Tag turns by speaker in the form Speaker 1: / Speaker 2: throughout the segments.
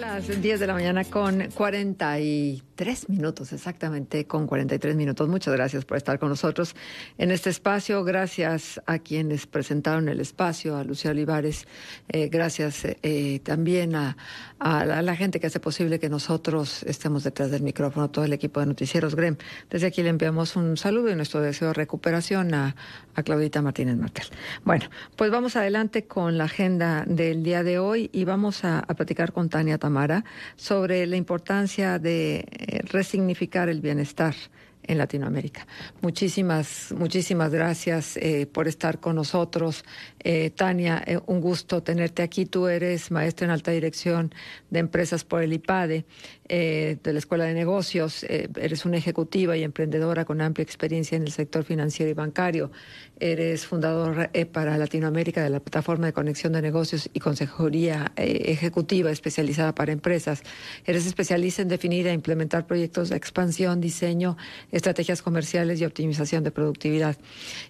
Speaker 1: Las 10 de la mañana con 43 minutos, exactamente con 43 minutos. Muchas gracias por estar con nosotros en este espacio. Gracias a quienes presentaron el espacio, a Lucía Olivares. Eh, gracias eh, también a, la, gente que hace posible que nosotros estemos detrás del micrófono, todo el equipo de Noticieros GREM. Desde aquí le enviamos un saludo y nuestro deseo de recuperación a, a Claudita Martínez Martel. Bueno, pues vamos adelante con la agenda del día de hoy y vamos a, a platicar con Tania Tamara sobre la importancia de eh, resignificar el bienestar en Latinoamérica. Muchísimas, muchísimas gracias eh, por estar con nosotros. Eh, Tania, un gusto tenerte aquí. Tú eres maestra en alta dirección de empresas por el IPADE. Eh, de la Escuela de Negocios, eh, eres una ejecutiva y emprendedora con amplia experiencia en el sector financiero y bancario, eres fundador eh, para Latinoamérica de la plataforma de conexión de negocios y consejería ejecutiva especializada para empresas, eres especialista en definir e implementar proyectos de expansión, diseño, estrategias comerciales y optimización de productividad,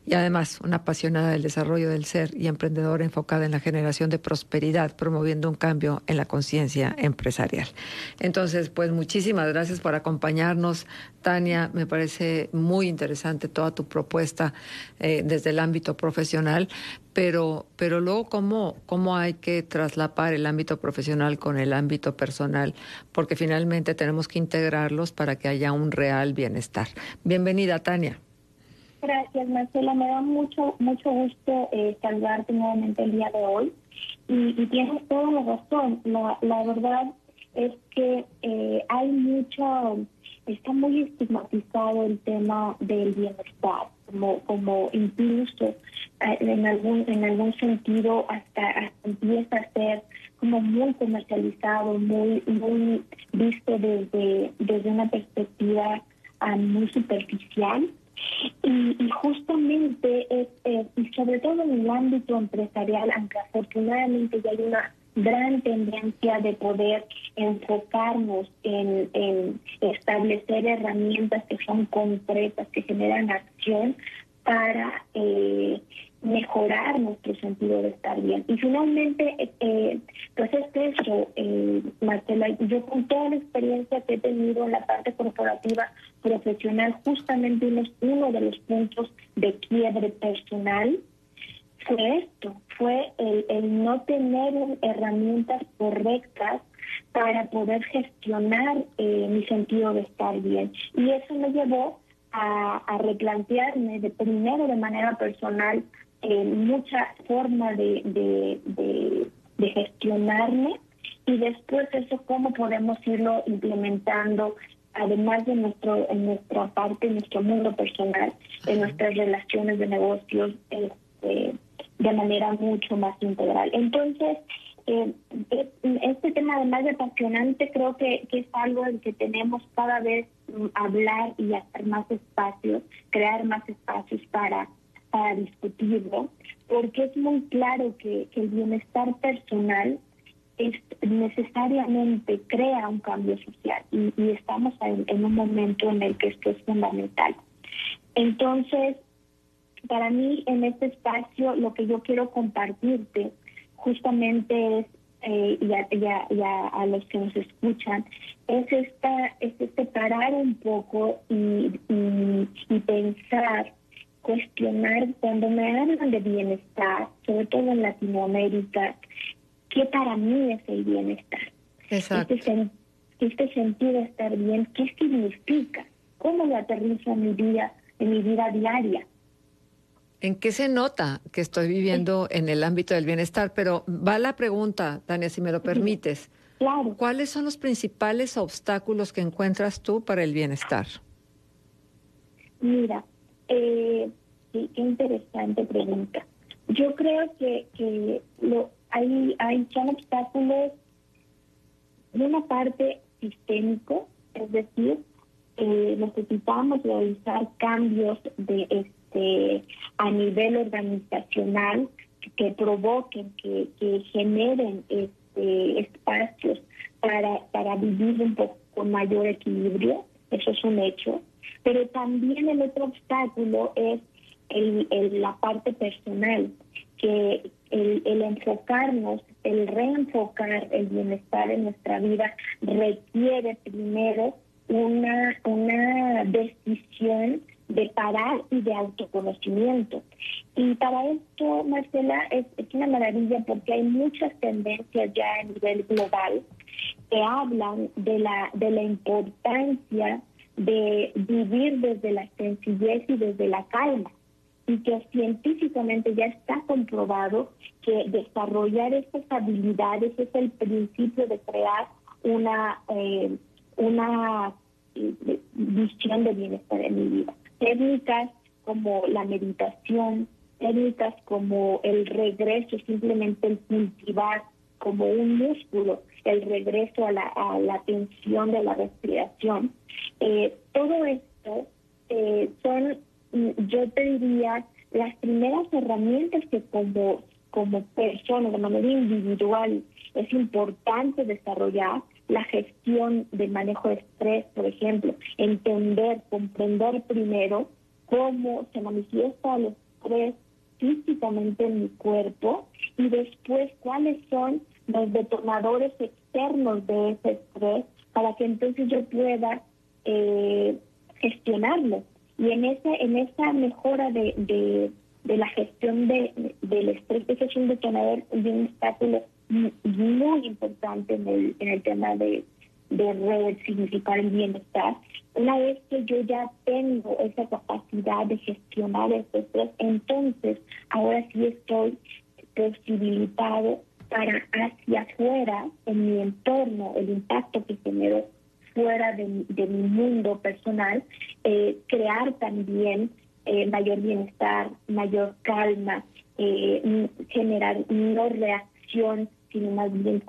Speaker 1: y además una apasionada del desarrollo del ser y emprendedora enfocada en la generación de prosperidad, promoviendo un cambio en la conciencia empresarial. Entonces, pues muchísimas gracias por acompañarnos, Tania. Me parece muy interesante toda tu propuesta eh, desde el ámbito profesional, pero, pero luego cómo, cómo hay que traslapar el ámbito profesional con el ámbito personal, porque finalmente tenemos que integrarlos para que haya un real bienestar. Bienvenida, Tania.
Speaker 2: Gracias, Marcela. Me da mucho, mucho gusto eh, saludarte nuevamente el día de hoy. Y, tienes toda la razón. La, la verdad es que eh, hay mucho, está muy estigmatizado el tema del bienestar, como, como incluso eh, en algún, en algún sentido hasta, empieza a ser como muy comercializado, muy, muy visto desde, desde una perspectiva ah, muy superficial. Y, justamente, sobre todo en el ámbito empresarial, aunque afortunadamente ya hay una gran tendencia de poder enfocarnos en, establecer herramientas que son concretas, que generan acción para eh, mejorar nuestro sentido de estar bien. Y finalmente, eh, eh pues es eso, eh, Marcela, yo con toda la experiencia que he tenido en la parte corporativa profesional, justamente uno, uno de los puntos de quiebre personal fue esto, fue el, no tener herramientas correctas para poder gestionar eh, mi sentido de estar bien. Y eso me llevó a, replantearme de primero de manera personal eh, muchas formas de, de, gestionarme y después eso cómo podemos irlo implementando además de nuestro en nuestra parte, en nuestro mundo personal, en nuestras relaciones de negocios, este, de manera mucho más integral. Entonces, eh, eh, este tema además de apasionante creo que, es algo en que tenemos cada vez mm, hablar y hacer más espacios, crear más espacios para, para discutirlo, porque es muy claro que, el bienestar personal es necesariamente crea un cambio social y, y estamos en, en un momento en el que esto es fundamental. Entonces, para mí en este espacio lo que yo quiero compartirte justamente es eh, y, a, a, los que nos escuchan es esta es este parar un poco y, y, pensar cuestionar cuando me hablan de bienestar sobre todo en Latinoamérica qué para mí es el bienestar
Speaker 1: Exacto.
Speaker 2: Este, este sentido de estar bien qué significa cómo lo aterrizo en mi vida en mi vida diaria
Speaker 1: ¿En qué se nota que estoy viviendo en el ámbito del bienestar? Pero va la pregunta, Tania, si me lo permites.
Speaker 2: Claro.
Speaker 1: ¿Cuáles son los principales obstáculos que encuentras tú para el bienestar?
Speaker 2: Mira, eh, qué interesante pregunta. Yo creo que, que lo, hay, hay son obstáculos de una parte sistémico, es decir, eh, necesitamos realizar cambios de este, a nivel organizacional que provoquen, que, generen este, espacios para, para vivir un poco con mayor equilibrio, eso es un hecho, pero también el otro obstáculo es la parte personal, que el, el enfocarnos, el reenfocar el bienestar en nuestra vida requiere primero una, una decisión de parar y de autoconocimiento. Y para esto, Marcela, es, es una maravilla porque hay muchas tendencias ya a nivel global que hablan de la, de la importancia de vivir desde la sencillez y desde la calma y que científicamente ya está comprobado que desarrollar estas habilidades es el principio de crear una, eh, una eh, visión de bienestar en mi vida. Técnicas como la meditación, técnicas como el regreso, simplemente el cultivar como un músculo, el regreso a la, a tensión de la respiración. Eh, todo esto eh, son, mm, yo te diría, las primeras herramientas que como, como persona, de manera individual, es importante desarrollar la gestión del manejo de estrés, por ejemplo, entender, comprender primero cómo se manifiesta el estrés físicamente en mi cuerpo y después cuáles son los detonadores externos de ese estrés para que entonces yo pueda eh, gestionarlo. Y en esa, en esa mejora de, de, la gestión de, del estrés, ese es un detonador de un obstáculo muy importante en el, en el tema de, de significar el bienestar. Una vez que yo ya tengo esa capacidad de gestionar ese estrés, entonces ahora sí estoy posibilitado para hacia afuera, en mi entorno, el impacto que genero fuera de, mi mundo personal, eh, crear también eh, mayor bienestar, mayor calma, eh, generar no sino más bien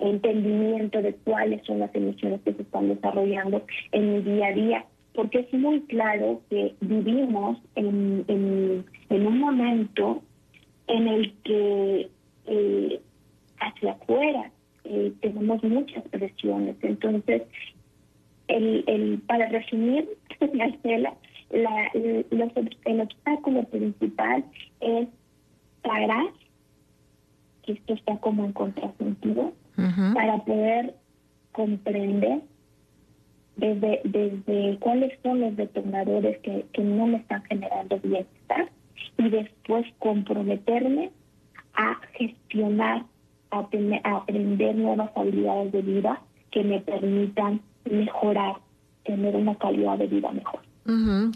Speaker 2: entendimiento de cuáles son las emociones que se están desarrollando en mi día a día. Porque es muy claro que vivimos en, en un momento en el que eh, hacia afuera eh, tenemos muchas presiones. Entonces, el, el, para resumir, Marcela, la, el obstáculo principal es parar, que esto está como en contrasentido, para poder comprender desde, desde cuáles son los detonadores que, que no me están generando bienestar y después comprometerme a gestionar, a, aprender nuevas habilidades de vida que me permitan mejorar, tener una calidad de vida mejor.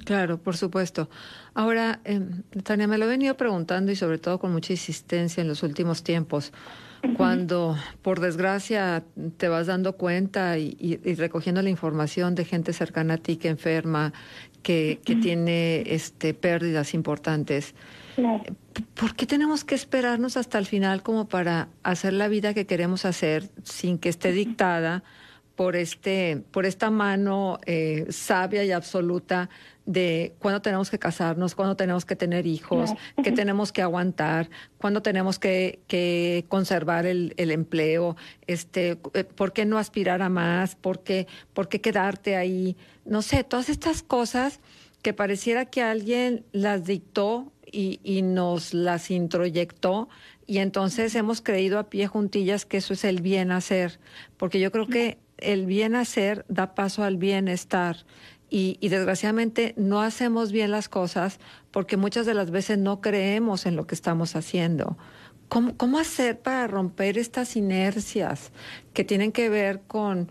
Speaker 1: Claro, por supuesto. Ahora, eh, Tania, me lo he venido preguntando y sobre todo con mucha insistencia en los últimos tiempos. Cuando, por desgracia, te vas dando cuenta y, recogiendo la información de gente cercana a ti que enferma, que, que tiene este, pérdidas importantes, ¿Por qué tenemos que esperarnos hasta el final como para hacer la vida que queremos hacer sin que esté dictada por este, por esta mano eh, sabia y absoluta de cuándo tenemos que casarnos, cuándo tenemos que tener hijos, qué tenemos que aguantar, cuándo tenemos que, que conservar el, el, empleo, este, eh, por qué no aspirar a más, por qué, por qué quedarte ahí, no sé, todas estas cosas que pareciera que alguien las dictó y, nos las introyectó y entonces hemos creído a pie juntillas que eso es el bien hacer, porque yo creo que el bien hacer da paso al bienestar y, y, desgraciadamente no hacemos bien las cosas porque muchas de las veces no creemos en lo que estamos haciendo. ¿Cómo, cómo hacer para romper estas inercias que tienen que ver con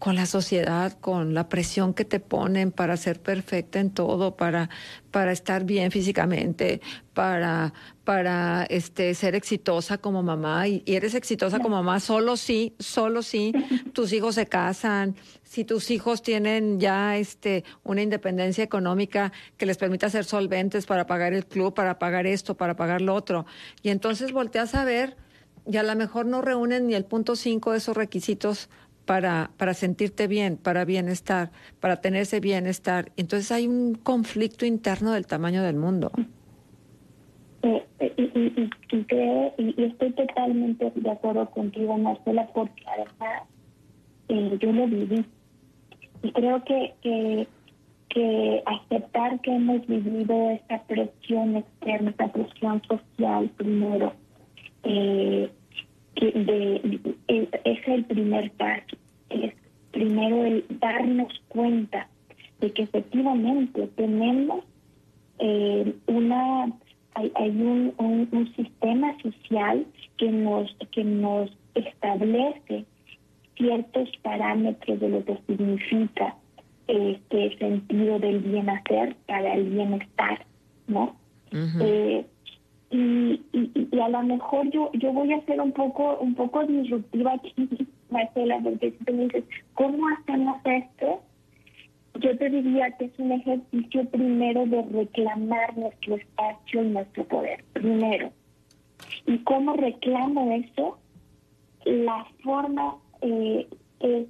Speaker 1: con la sociedad, con la presión que te ponen para ser perfecta en todo, para, para estar bien físicamente, para, para este, ser exitosa como mamá. Y, eres exitosa como mamá solo si, solo si tus hijos se casan, si tus hijos tienen ya este, una independencia económica que les permita ser solventes para pagar el club, para pagar esto, para pagar lo otro. Y entonces volteas a ver y a lo mejor no reúnen ni el punto cinco de esos requisitos para, para sentirte bien, para bienestar, para tener ese bienestar. Entonces hay un conflicto interno del tamaño del mundo.
Speaker 2: Eh, eh, y, creo, y, estoy totalmente de acuerdo contigo, Marcela, porque además eh, yo lo viví. Y creo que, que que aceptar que hemos vivido esta presión externa, esta presión social primero, eh, es, el primer paso. Es primero el darnos cuenta de que efectivamente tenemos eh, una hay, hay un, un, sistema social que nos que nos establece ciertos parámetros de lo que significa este sentido del bien hacer para el bienestar, ¿no? eh, y, y, a lo mejor yo yo voy a ser un poco un poco disruptiva aquí, Marcela, porque si tú me dices, ¿cómo hacemos esto? Yo te diría que es un ejercicio primero de reclamar nuestro espacio y nuestro poder, primero. ¿Y cómo reclamo eso? La forma eh, es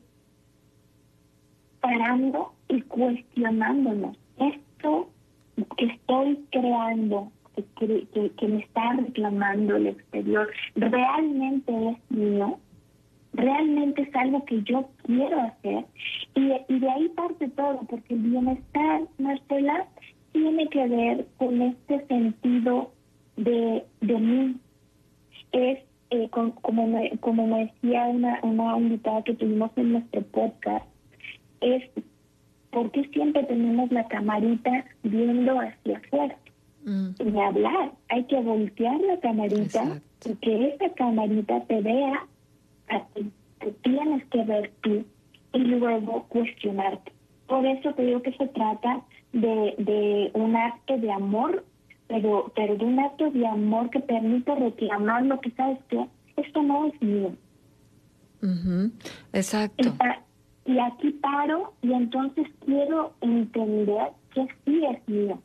Speaker 2: parando y cuestionándonos. Esto que estoy creando, que, me está reclamando el exterior, ¿realmente es mío? ¿Realmente es algo que yo quiero hacer? Y, y de ahí parte todo, porque el bienestar, Marcela, tiene que ver con este sentido de, de mí. Es eh, como, me, como me decía una, una invitada que tuvimos en nuestro podcast, es porque siempre tenemos la camarita viendo hacia afuera. Mm. Y hablar, hay que voltear la camarita y que esa camarita te vea a ti. Te tienes que ver tú y luego cuestionarte. Por eso te digo que se trata de, de un acto de amor, pero, pero de un acto de amor que permite reclamar lo que sabes que esto no es mío.
Speaker 1: Exacto.
Speaker 2: Y aquí paro y entonces quiero entender que sí es mío.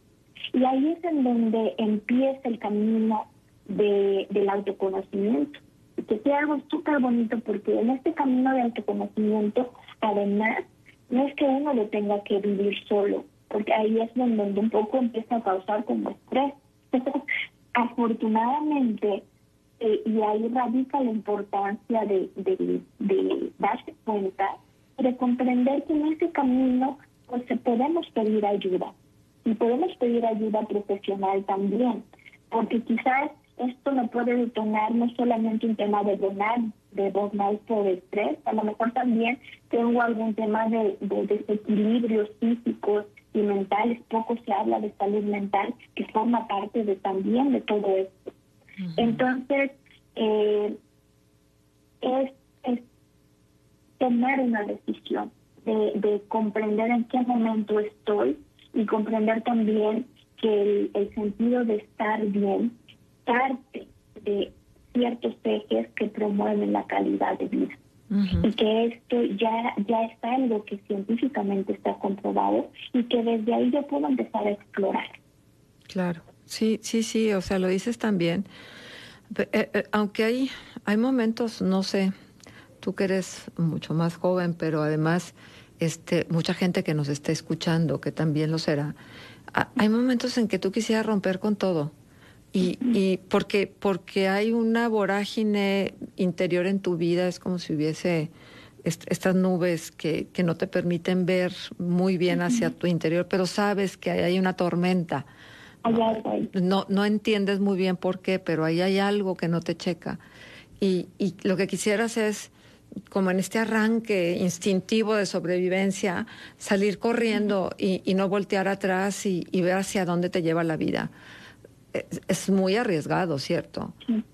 Speaker 2: Y ahí es en donde empieza el camino de, del autoconocimiento. Que sea algo súper bonito porque en este camino de autoconocimiento, además, no es que uno lo tenga que vivir solo, porque ahí es donde un poco empieza a causar como estrés. Afortunadamente, eh, y ahí radica la importancia de, de, de darse cuenta de comprender que en ese camino pues podemos pedir ayuda y podemos pedir ayuda profesional también, porque quizás esto no puede detonar no solamente un tema de donar, de burnout por estrés, a lo mejor también tengo algún tema de, desequilibrios físicos y mentales, poco se habla de salud mental, que forma parte de también de todo esto. Entonces, eh, es tomar una decisión, de, comprender en qué momento estoy y comprender también que el, sentido de estar bien parte de ciertos ejes que promueven la calidad de vida. Y que esto ya, ya es algo que científicamente está comprobado y que desde ahí yo puedo empezar a explorar.
Speaker 1: Claro, sí, sí, sí, o sea, lo dices también. Eh, eh, aunque hay, hay momentos, no sé, tú que eres mucho más joven, pero además este, mucha gente que nos está escuchando, que también lo será, hay momentos en que tú quisieras romper con todo. Y, y porque, porque hay una vorágine interior en tu vida, es como si hubiese estas nubes que, que no te permiten ver muy bien hacia tu interior, pero sabes que hay una tormenta. No, no entiendes muy bien por qué, pero ahí hay algo que no te checa. Y, y lo que quisieras es como en este arranque instintivo de sobrevivencia, salir corriendo y, no voltear atrás y, ver hacia dónde te lleva la vida. Es, muy arriesgado, ¿cierto?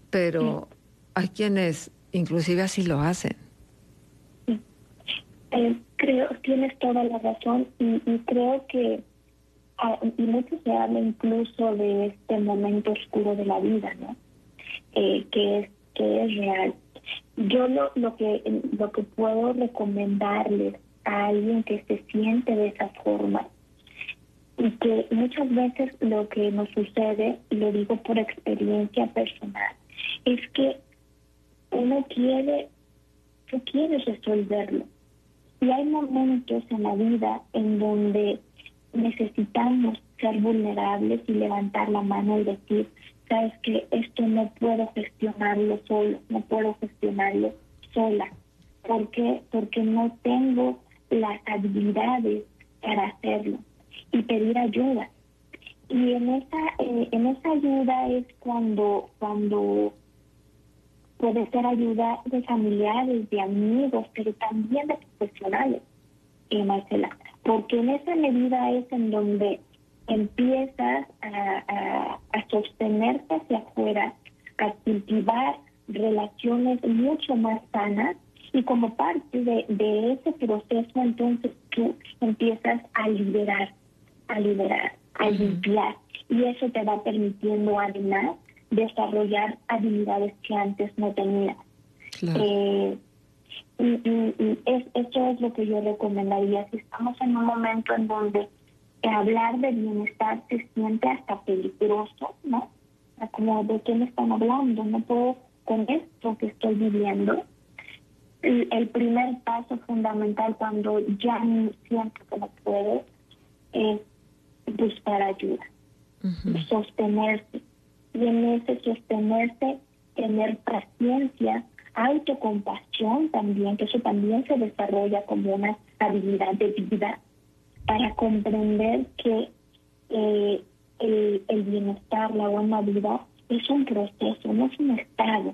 Speaker 1: Pero hay quienes inclusive así lo hacen.
Speaker 2: Eh, creo, tienes toda la razón y, creo que, ah, y mucho se habla incluso de este momento oscuro de la vida, ¿no? Eh, que, es, que es real yo lo, lo, que, lo que puedo recomendarles a alguien que se siente de esa forma y que muchas veces lo que nos sucede, y lo digo por experiencia personal, es que uno quiere, tú quieres resolverlo. Y hay momentos en la vida en donde necesitamos ser vulnerables y levantar la mano y decir, sabes que esto no puedo gestionarlo solo, no puedo gestionarlo sola. ¿Por qué? Porque no tengo las habilidades para hacerlo. y pedir ayuda. Y en esa, eh, en esa ayuda es cuando, cuando puede ser ayuda de familiares, de amigos, pero también de profesionales, eh, Marcela. Porque en esa medida es en donde empiezas a, a, sostenerse hacia afuera, a cultivar relaciones mucho más sanas y como parte de, de, ese proceso entonces tú empiezas a liberar, a liberar, a limpiar y eso te va permitiendo además desarrollar habilidades que antes no tenías. Eh, y, es, eso es lo que yo recomendaría. Si estamos en un momento en donde hablar de bienestar se siente hasta peligroso, ¿no? Como de qué me están hablando, no puedo con esto que estoy viviendo. El, primer paso fundamental cuando ya no siento que no puedo es buscar ayuda, sostenerse y en ese sostenerse, tener paciencia, autocompasión también, que eso también se desarrolla como una habilidad de vida para comprender que eh, el, el, bienestar, la buena vida es un proceso, no es un estado.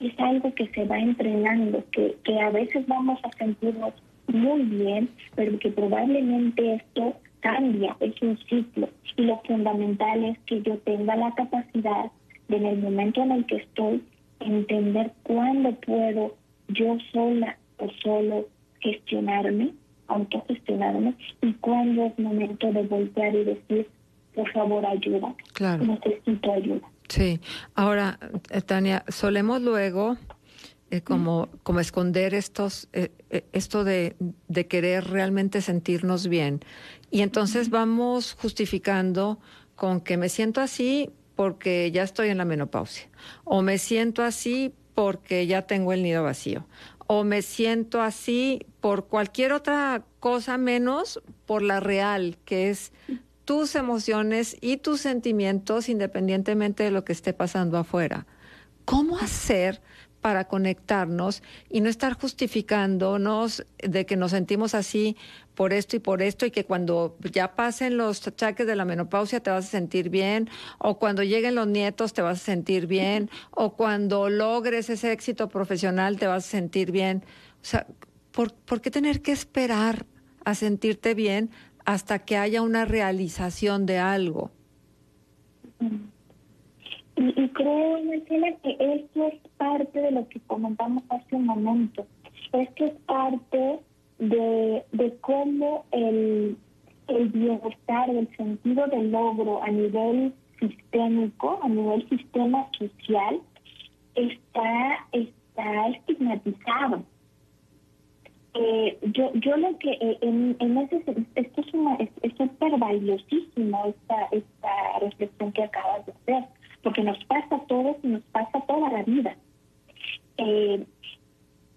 Speaker 2: Es algo que se va entrenando, que, que a veces vamos a sentirnos muy bien, pero que probablemente esto cambia, es un ciclo. Y lo fundamental es que yo tenga la capacidad de en el momento en el que estoy, entender cuándo puedo yo sola o solo gestionarme, autogestionarme, y cuándo es momento de voltear y decir, por favor, ayuda. Claro. Necesito ayuda.
Speaker 1: Sí. Ahora, eh, Tania, solemos luego eh, como, como esconder estos, eh, esto de, de, querer realmente sentirnos bien. Y entonces vamos justificando con que me siento así porque ya estoy en la menopausia, o me siento así porque ya tengo el nido vacío, o me siento así por cualquier otra cosa menos por la real, que es tus emociones y tus sentimientos independientemente de lo que esté pasando afuera. ¿Cómo hacer para conectarnos y no estar justificándonos de que nos sentimos así por esto y por esto y que cuando ya pasen los achaques de la menopausia te vas a sentir bien o cuando lleguen los nietos te vas a sentir bien o cuando logres ese éxito profesional te vas a sentir bien. O sea, ¿por, ¿por qué tener que esperar a sentirte bien hasta que haya una realización de algo?
Speaker 2: Y, creo, Marcela, que esto es parte de lo que comentamos hace un momento. Esto es parte de, de cómo el, el bienestar, el sentido del logro a nivel sistémico, a nivel sistema social, está, está estigmatizado. Eh, yo, yo lo que eh, en, en ese esto es una es súper valiosísimo esta esta reflexión que acabas de hacer porque nos pasa a todos y nos pasa toda la vida. Eh,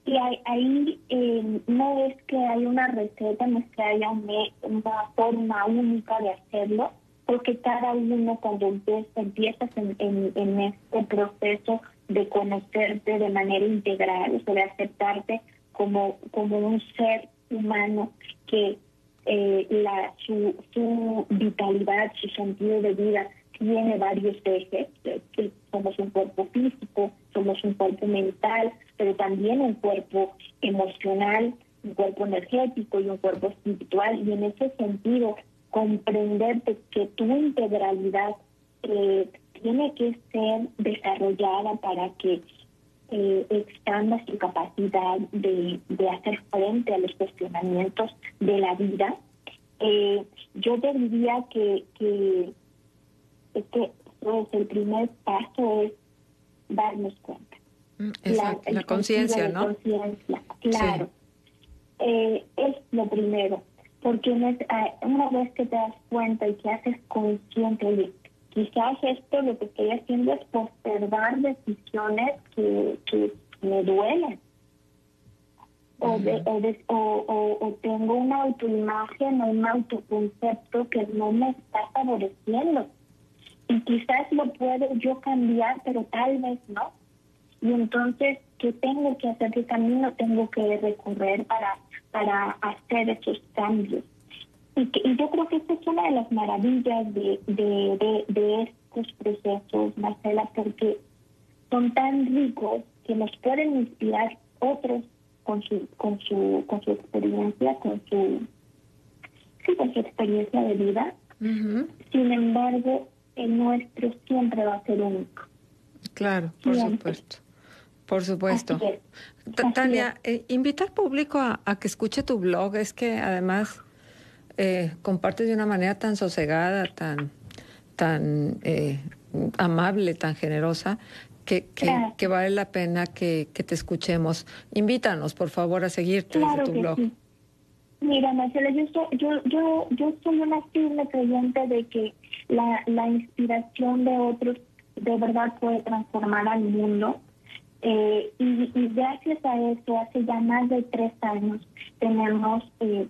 Speaker 2: y ahí eh, no es que haya una receta, no es que haya una forma única de hacerlo, porque cada uno cuando empieza, empiezas en, en, este proceso de conocerte de manera integral, o de aceptarte como, como un ser humano que eh, la, su, su vitalidad, su sentido de vida tiene varios ejes, que somos un cuerpo físico, somos un cuerpo mental, pero también un cuerpo emocional, un cuerpo energético y un cuerpo espiritual. Y en ese sentido, comprenderte que tu integralidad eh, tiene que ser desarrollada para que eh, expanda su capacidad de, hacer frente a los cuestionamientos de la vida. Eh, yo te diría que es que pues, el primer paso es darnos cuenta.
Speaker 1: Mm, la, conciencia, ¿no?
Speaker 2: Conciencia, claro. Eh, es lo primero, porque ah, una vez que te das cuenta y que haces consciente de quizás esto lo que estoy haciendo es postergar decisiones que, que me duelen. O, o, o, tengo una autoimagen o un autoconcepto que no me está favoreciendo y quizás lo puedo yo cambiar, pero tal vez no. Y entonces, ¿qué tengo que hacer? ¿Qué camino tengo que recorrer para, para hacer esos cambios? y, yo creo que esta es una de las maravillas de, de, de, estos procesos, Marcela, porque son tan ricos que nos pueden inspirar otros con su, con su, con su experiencia, con su, sí, con su experiencia de vida. Sin embargo, el nuestro siempre va a ser único.
Speaker 1: Claro, por supuesto. Por supuesto. Tania, eh, invita al público a, que escuche tu blog. Es que además eh, compartes de una manera tan sosegada, tan, tan eh, amable, tan generosa, que, que, vale la pena que, te escuchemos. Invítanos, por favor, a seguirte desde tu blog.
Speaker 2: Mira, Marcela, yo soy, yo, yo, yo soy una firme creyente de que la, inspiración de otros de verdad puede transformar al mundo. Eh, y, gracias a eso, hace ya más de tres años, tenemos eh,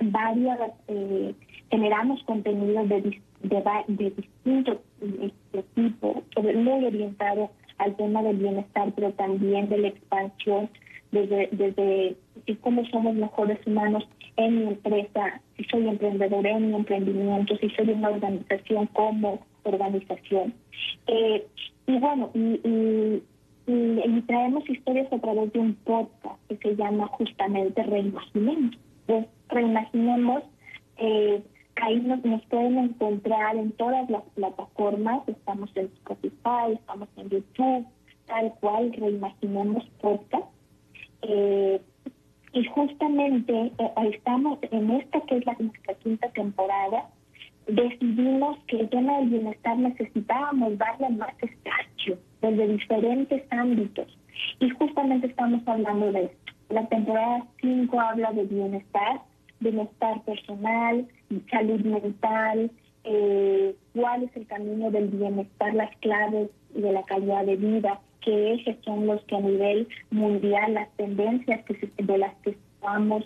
Speaker 2: varias, eh, generamos contenidos de, de, de distintos este, tipos, muy orientado al tema del bienestar, pero también de la expansión, desde, desde cómo somos mejores humanos en mi empresa, si soy emprendedor en mi emprendimiento, si soy una organización como organización. Eh, y bueno, y, traemos historias a través de un podcast que se llama justamente Reimaginemos. Pues, reimaginemos, eh, ahí nos, nos pueden encontrar en todas las plataformas, estamos en Spotify, estamos en YouTube, tal cual, Reimaginemos Podcast. Eh, y justamente eh, estamos en esta que es la quinta temporada, decidimos que el tema del bienestar necesitábamos darle más espacio desde diferentes ámbitos. Y justamente estamos hablando de esto. La temporada 5 habla de bienestar, bienestar personal, salud mental, eh, cuál es el camino del bienestar, las claves de la calidad de vida, qué ejes son los que a nivel mundial, las tendencias que de las que estamos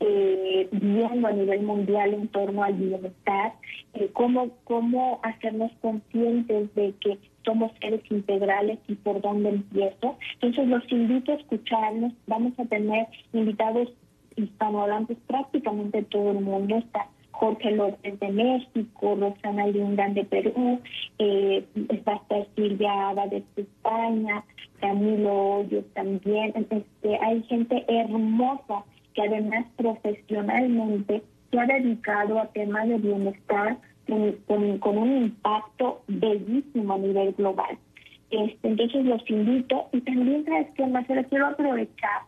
Speaker 2: eh, viendo a nivel mundial en torno al bienestar, eh, cómo, cómo hacernos conscientes de que somos seres integrales y por dónde empiezo. Entonces los invito a escucharnos, vamos a tener invitados hispanohablantes prácticamente todo el mundo, está Jorge López de México, Rosana Lindan de Perú, eh, va Silvia de España, Camilo Hoyos también. Este, hay gente hermosa que además profesionalmente se ha dedicado a temas de bienestar con, un impacto bellísimo a nivel global. Este, entonces los invito y también sabes que Marcelo quiero aprovechar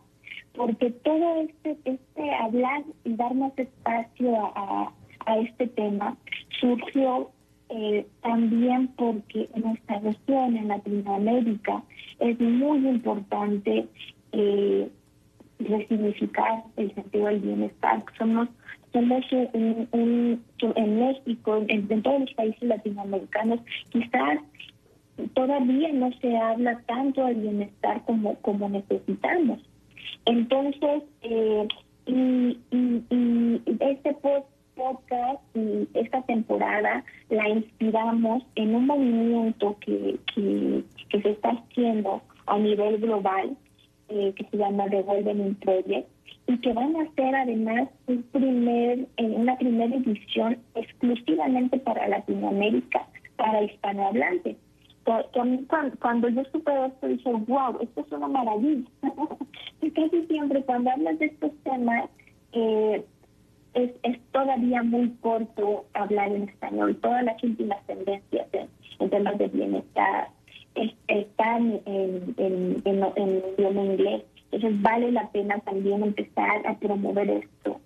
Speaker 2: porque todo este este hablar y dar más espacio a, a este tema surgió eh, también porque en nuestra región, en Latinoamérica, es muy importante eh, resignificar el sentido del bienestar. Somos, somos en México, en, todos los países latinoamericanos, quizás todavía no se habla tanto del bienestar como, como necesitamos. Entonces, eh, y, y este post podcast y esta temporada la inspiramos en un movimiento que, que, se está haciendo a nivel global, eh, que se llama Golden Project, y que van a hacer además un primer, una primera edición exclusivamente para Latinoamérica, para hispanohablantes. Cuando, yo supe esto, dije, wow, esto es una maravilla. y casi siempre cuando hablas de estos temas, eh, es, es todavía muy corto hablar en español. Todas las últimas tendencias en, temas de bienestar están en, en, en, idioma inglés. Entonces vale la pena también empezar a promover esto.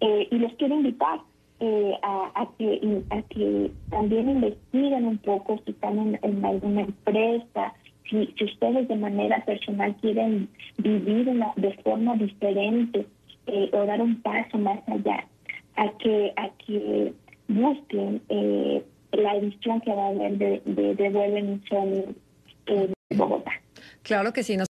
Speaker 2: Eh, y les quiero invitar eh, a, que, a que también investiguen un poco si están en, en alguna empresa, si, si, ustedes de manera personal quieren vivir una, de forma diferente eh, o dar un paso más allá, a que, a que busquen eh, la edición que va a haber de, de, de en Bogotá.
Speaker 1: Claro que sí.